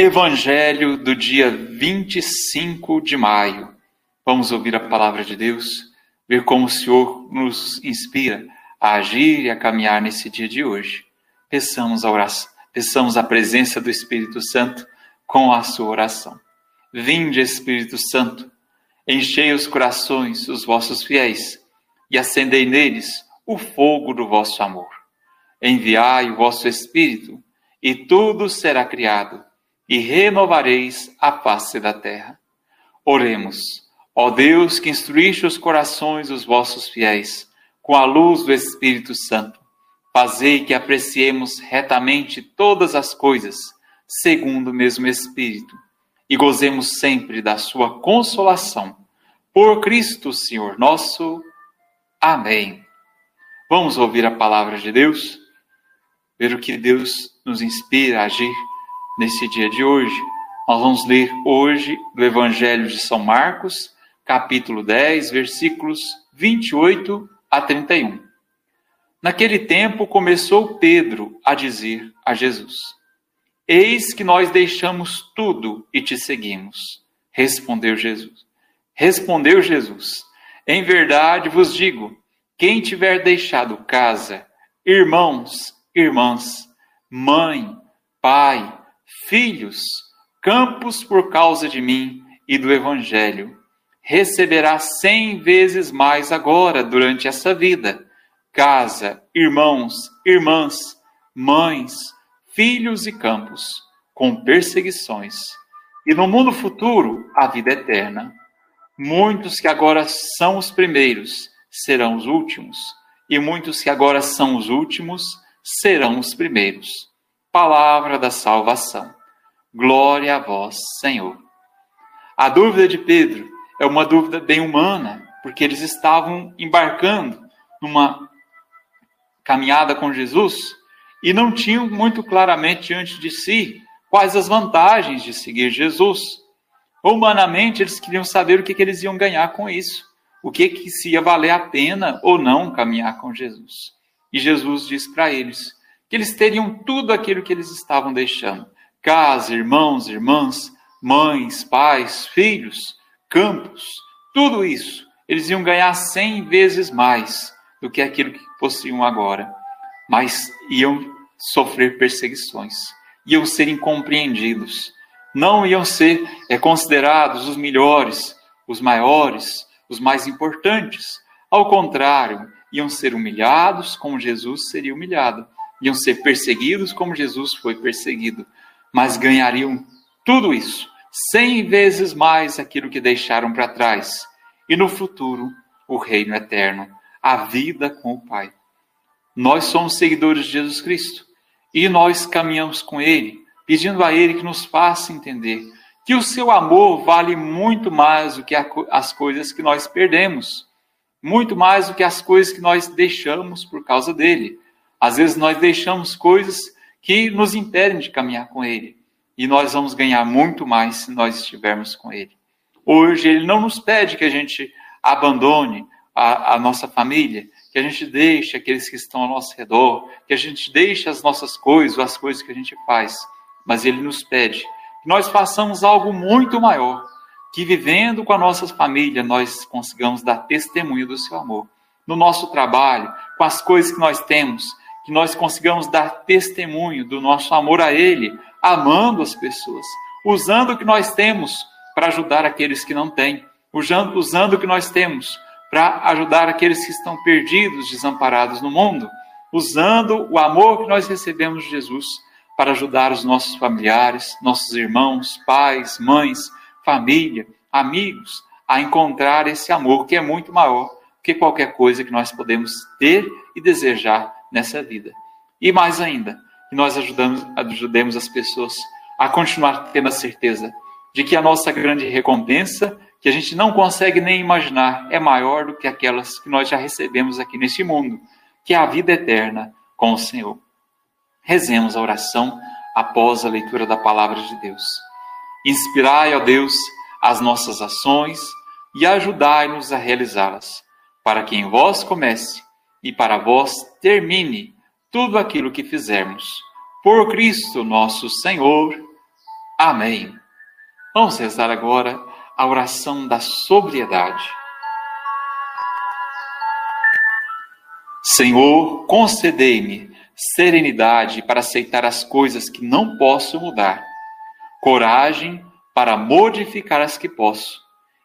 Evangelho do dia 25 de maio. Vamos ouvir a palavra de Deus, ver como o Senhor nos inspira a agir e a caminhar nesse dia de hoje. Peçamos a oração, peçamos a presença do Espírito Santo com a sua oração. Vinde, Espírito Santo, enchei os corações dos vossos fiéis e acendei neles o fogo do vosso amor. Enviai o vosso Espírito, e tudo será criado, e renovareis a face da terra. Oremos, ó Deus que instruíste os corações dos vossos fiéis, com a luz do Espírito Santo, fazei que apreciemos retamente todas as coisas, segundo o mesmo Espírito, e gozemos sempre da sua consolação. Por Cristo, Senhor nosso. Amém. Vamos ouvir a palavra de Deus, ver o que Deus nos inspira a agir nesse dia de hoje. Nós vamos ler hoje do Evangelho de São Marcos, capítulo 10, versículos 28 a 31. Naquele tempo começou Pedro a dizer a Jesus: Eis que nós deixamos tudo e te seguimos. Respondeu Jesus. Respondeu Jesus: Em verdade vos digo, quem tiver deixado casa, irmãos, irmãs, mãe, pai, filhos, campos por causa de mim e do Evangelho, receberá cem vezes mais agora durante essa vida. Casa, irmãos, irmãs, mães, filhos e campos, com perseguições. E no mundo futuro, a vida eterna. Muitos que agora são os primeiros serão os últimos, e muitos que agora são os últimos serão os primeiros. Palavra da salvação. Glória a vós, Senhor. A dúvida de Pedro é uma dúvida bem humana, porque eles estavam embarcando numa caminhada com Jesus e não tinham muito claramente diante de si quais as vantagens de seguir Jesus. Humanamente, eles queriam saber o que, que eles iam ganhar com isso o que, que se ia valer a pena ou não caminhar com Jesus. E Jesus diz para eles que eles teriam tudo aquilo que eles estavam deixando: casa, irmãos, irmãs, mães, pais, filhos, campos, tudo isso. Eles iam ganhar cem vezes mais do que aquilo que possuíam agora, mas iam sofrer perseguições, iam ser incompreendidos, não iam ser é, considerados os melhores, os maiores, os mais importantes. Ao contrário, iam ser humilhados como Jesus seria humilhado, iam ser perseguidos como Jesus foi perseguido, mas ganhariam tudo isso, cem vezes mais aquilo que deixaram para trás. E no futuro, o reino eterno, a vida com o Pai. Nós somos seguidores de Jesus Cristo e nós caminhamos com Ele, pedindo a Ele que nos faça entender que o seu amor vale muito mais do que as coisas que nós perdemos, muito mais do que as coisas que nós deixamos por causa dele. Às vezes nós deixamos coisas que nos impedem de caminhar com ele, e nós vamos ganhar muito mais se nós estivermos com ele. Hoje ele não nos pede que a gente abandone a, a nossa família, que a gente deixe aqueles que estão ao nosso redor, que a gente deixe as nossas coisas, as coisas que a gente faz, mas ele nos pede que nós façamos algo muito maior, que vivendo com a nossa família nós consigamos dar testemunho do seu amor. No nosso trabalho, com as coisas que nós temos, que nós consigamos dar testemunho do nosso amor a Ele, amando as pessoas, usando o que nós temos para ajudar aqueles que não têm, usando, usando o que nós temos para ajudar aqueles que estão perdidos, desamparados no mundo, usando o amor que nós recebemos de Jesus para ajudar os nossos familiares, nossos irmãos, pais, mães, família, amigos a encontrar esse amor que é muito maior que qualquer coisa que nós podemos ter e desejar nessa vida. E mais ainda, que nós ajudamos, ajudemos as pessoas a continuar tendo a certeza de que a nossa grande recompensa, que a gente não consegue nem imaginar, é maior do que aquelas que nós já recebemos aqui neste mundo, que é a vida eterna com o Senhor. Rezemos a oração após a leitura da palavra de Deus. Inspirai, ó Deus, as nossas ações e ajudai-nos a realizá-las, para que em vós comece e para vós termine tudo aquilo que fizermos. Por Cristo nosso Senhor. Amém. Vamos rezar agora a oração da sobriedade. Senhor, concedei-me serenidade para aceitar as coisas que não posso mudar, coragem para modificar as que posso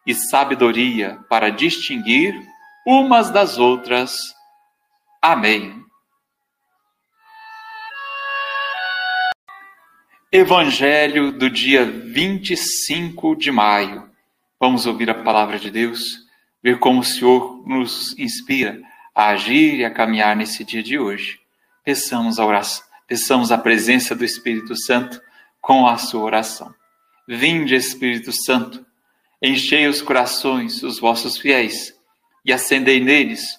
e sabedoria para distinguir umas das outras. Amém. Evangelho do dia 25 de maio. Vamos ouvir a palavra de Deus, ver como o Senhor nos inspira a agir e a caminhar nesse dia de hoje. Peçamos a oração, peçamos a presença do Espírito Santo com a sua oração. Vinde, Espírito Santo, enchei os corações dos vossos fiéis e acendei neles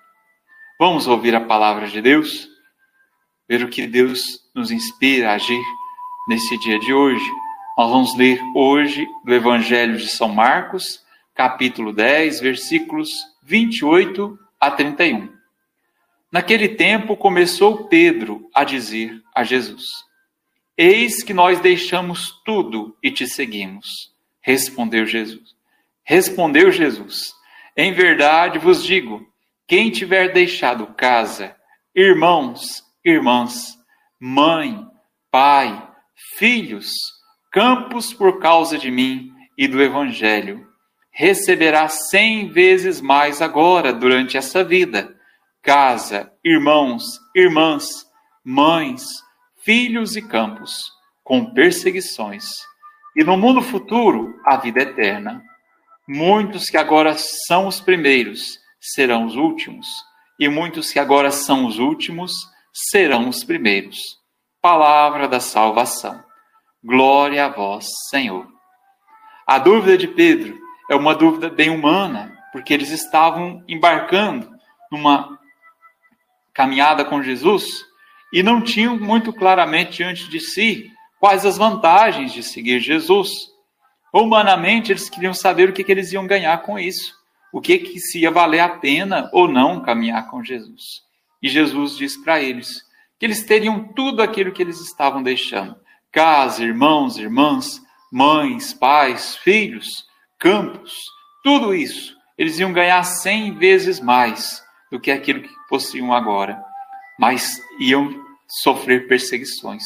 Vamos ouvir a palavra de Deus, ver o que Deus nos inspira a agir nesse dia de hoje. Nós vamos ler hoje do Evangelho de São Marcos, capítulo 10, versículos 28 a 31. Naquele tempo começou Pedro a dizer a Jesus: Eis que nós deixamos tudo e te seguimos. Respondeu Jesus. Respondeu Jesus: Em verdade vos digo, quem tiver deixado casa, irmãos, irmãs, mãe, pai, filhos, campos por causa de mim e do Evangelho. Receberá cem vezes mais agora durante essa vida. Casa, irmãos, irmãs, mães, filhos e campos, com perseguições. E no mundo futuro, a vida eterna. Muitos que agora são os primeiros serão os últimos, e muitos que agora são os últimos serão os primeiros palavra da salvação. Glória a vós, Senhor. A dúvida de Pedro é uma dúvida bem humana, porque eles estavam embarcando numa caminhada com Jesus e não tinham muito claramente diante de si quais as vantagens de seguir Jesus. Humanamente, eles queriam saber o que, que eles iam ganhar com isso, o que, que se ia valer a pena ou não caminhar com Jesus. E Jesus diz para eles: que eles teriam tudo aquilo que eles estavam deixando: casa, irmãos, irmãs, mães, pais, filhos, campos, tudo isso. Eles iam ganhar cem vezes mais do que aquilo que possuíam agora, mas iam sofrer perseguições,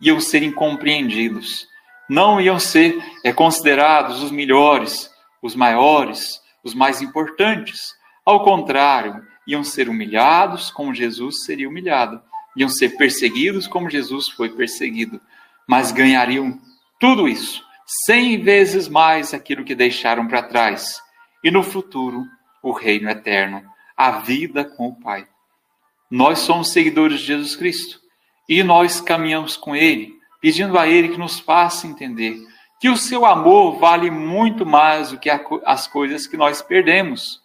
iam ser incompreendidos, não iam ser é, considerados os melhores, os maiores, os mais importantes. Ao contrário, iam ser humilhados como Jesus seria humilhado iam ser perseguidos como Jesus foi perseguido, mas ganhariam tudo isso, cem vezes mais aquilo que deixaram para trás. E no futuro, o reino eterno, a vida com o Pai. Nós somos seguidores de Jesus Cristo e nós caminhamos com Ele, pedindo a Ele que nos faça entender que o seu amor vale muito mais do que as coisas que nós perdemos,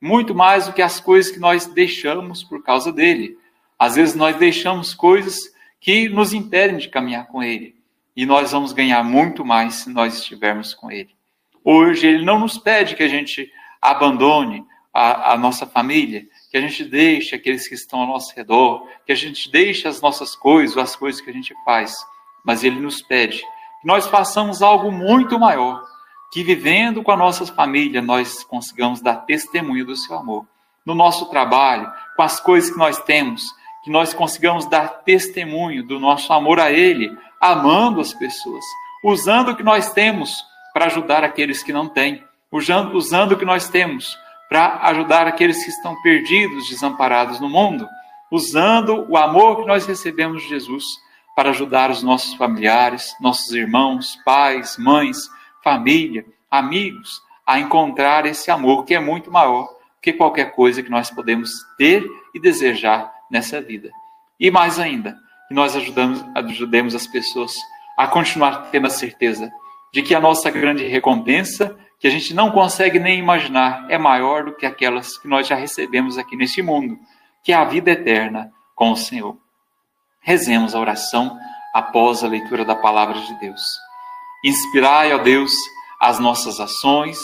muito mais do que as coisas que nós deixamos por causa dele. Às vezes nós deixamos coisas que nos impedem de caminhar com Ele. E nós vamos ganhar muito mais se nós estivermos com Ele. Hoje, Ele não nos pede que a gente abandone a, a nossa família, que a gente deixe aqueles que estão ao nosso redor, que a gente deixe as nossas coisas, as coisas que a gente faz. Mas Ele nos pede nós façamos algo muito maior, que vivendo com a nossa família nós consigamos dar testemunho do seu amor. No nosso trabalho, com as coisas que nós temos, que nós consigamos dar testemunho do nosso amor a Ele, amando as pessoas, usando o que nós temos para ajudar aqueles que não têm, usando, usando o que nós temos para ajudar aqueles que estão perdidos, desamparados no mundo, usando o amor que nós recebemos de Jesus para ajudar os nossos familiares, nossos irmãos, pais, mães, família, amigos a encontrar esse amor que é muito maior que qualquer coisa que nós podemos ter e desejar nessa vida. E mais ainda, que nós ajudamos, ajudemos as pessoas a continuar tendo a certeza de que a nossa grande recompensa, que a gente não consegue nem imaginar, é maior do que aquelas que nós já recebemos aqui neste mundo, que é a vida eterna com o Senhor. Rezemos a oração após a leitura da palavra de Deus. Inspirai, ó Deus, as nossas ações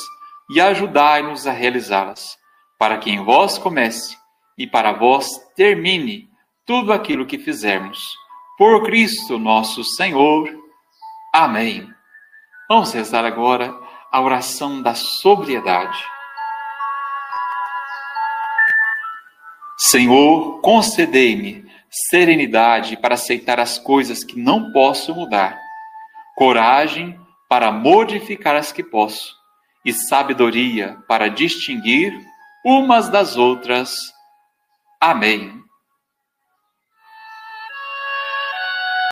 e ajudai-nos a realizá-las, para que em vós comece e para vós termine tudo aquilo que fizermos. Por Cristo nosso Senhor. Amém. Vamos rezar agora a oração da sobriedade. Senhor, concedei-me serenidade para aceitar as coisas que não posso mudar, coragem para modificar as que posso e sabedoria para distinguir umas das outras. Amém.